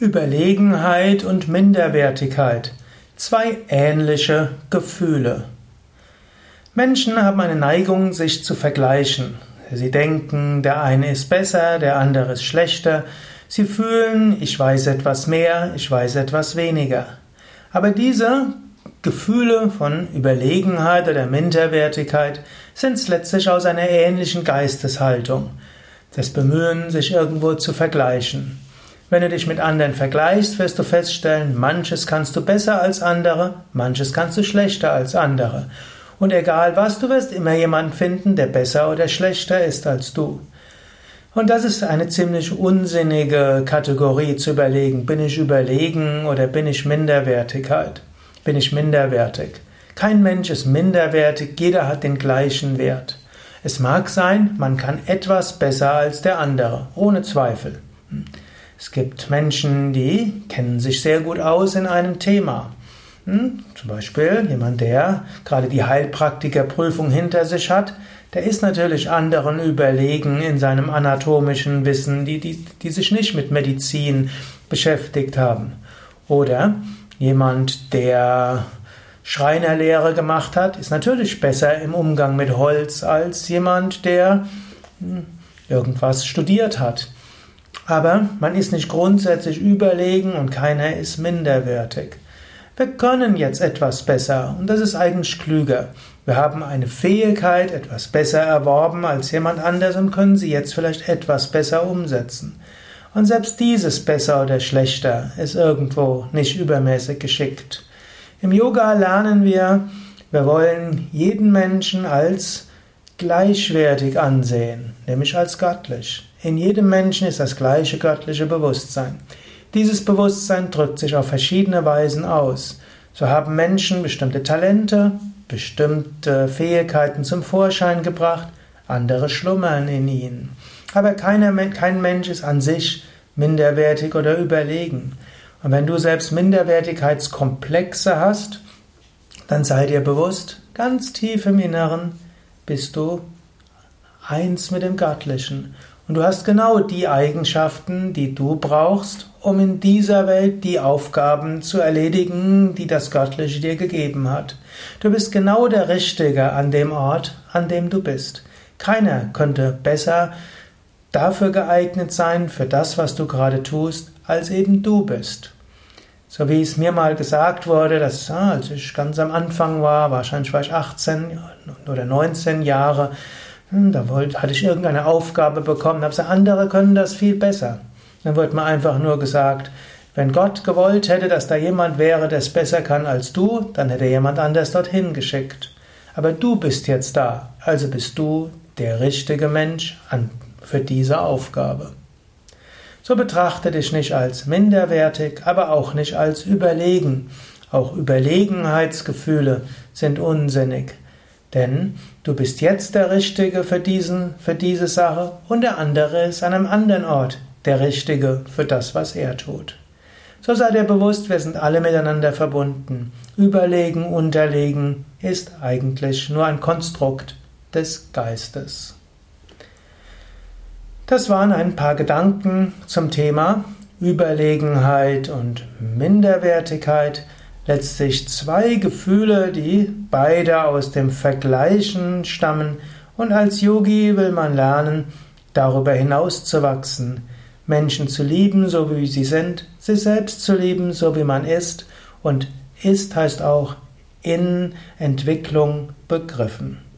Überlegenheit und Minderwertigkeit. Zwei ähnliche Gefühle. Menschen haben eine Neigung, sich zu vergleichen. Sie denken, der eine ist besser, der andere ist schlechter. Sie fühlen, ich weiß etwas mehr, ich weiß etwas weniger. Aber diese Gefühle von Überlegenheit oder Minderwertigkeit sind letztlich aus einer ähnlichen Geisteshaltung. Das Bemühen, sich irgendwo zu vergleichen. Wenn du dich mit anderen vergleichst, wirst du feststellen, manches kannst du besser als andere, manches kannst du schlechter als andere. Und egal was, du wirst immer jemanden finden, der besser oder schlechter ist als du. Und das ist eine ziemlich unsinnige Kategorie zu überlegen. Bin ich überlegen oder bin ich Minderwertigkeit? Bin ich minderwertig? Kein Mensch ist minderwertig, jeder hat den gleichen Wert. Es mag sein, man kann etwas besser als der andere, ohne Zweifel. Es gibt Menschen, die kennen sich sehr gut aus in einem Thema. Hm? Zum Beispiel jemand, der gerade die Heilpraktikerprüfung hinter sich hat, der ist natürlich anderen überlegen in seinem anatomischen Wissen, die, die, die sich nicht mit Medizin beschäftigt haben. Oder jemand, der Schreinerlehre gemacht hat, ist natürlich besser im Umgang mit Holz als jemand, der hm, irgendwas studiert hat. Aber man ist nicht grundsätzlich überlegen und keiner ist minderwertig. Wir können jetzt etwas besser und das ist eigentlich klüger. Wir haben eine Fähigkeit etwas besser erworben als jemand anders und können sie jetzt vielleicht etwas besser umsetzen. Und selbst dieses besser oder schlechter ist irgendwo nicht übermäßig geschickt. Im Yoga lernen wir, wir wollen jeden Menschen als gleichwertig ansehen, nämlich als göttlich. In jedem Menschen ist das gleiche göttliche Bewusstsein. Dieses Bewusstsein drückt sich auf verschiedene Weisen aus. So haben Menschen bestimmte Talente, bestimmte Fähigkeiten zum Vorschein gebracht, andere schlummern in ihnen. Aber keiner, kein Mensch ist an sich minderwertig oder überlegen. Und wenn du selbst Minderwertigkeitskomplexe hast, dann sei dir bewusst, ganz tief im Inneren bist du eins mit dem Göttlichen. Und du hast genau die Eigenschaften, die du brauchst, um in dieser Welt die Aufgaben zu erledigen, die das Göttliche dir gegeben hat. Du bist genau der Richtige an dem Ort, an dem du bist. Keiner könnte besser dafür geeignet sein, für das, was du gerade tust, als eben du bist. So wie es mir mal gesagt wurde, dass ah, als ich ganz am Anfang war, wahrscheinlich war ich 18 oder 19 Jahre, da wollte, hatte ich irgendeine Aufgabe bekommen, habe gesagt, andere können das viel besser. Dann wird mir einfach nur gesagt, wenn Gott gewollt hätte, dass da jemand wäre, der es besser kann als du, dann hätte jemand anders dorthin geschickt. Aber du bist jetzt da, also bist du der richtige Mensch für diese Aufgabe. So betrachte dich nicht als minderwertig, aber auch nicht als überlegen. Auch Überlegenheitsgefühle sind unsinnig. Denn du bist jetzt der Richtige für, diesen, für diese Sache und der andere ist an einem anderen Ort der Richtige für das, was er tut. So sei dir bewusst, wir sind alle miteinander verbunden. Überlegen, unterlegen ist eigentlich nur ein Konstrukt des Geistes. Das waren ein paar Gedanken zum Thema Überlegenheit und Minderwertigkeit letztlich zwei Gefühle, die beide aus dem Vergleichen stammen, und als Yogi will man lernen, darüber hinaus zu wachsen, Menschen zu lieben, so wie sie sind, sich selbst zu lieben, so wie man ist, und ist heißt auch in Entwicklung begriffen.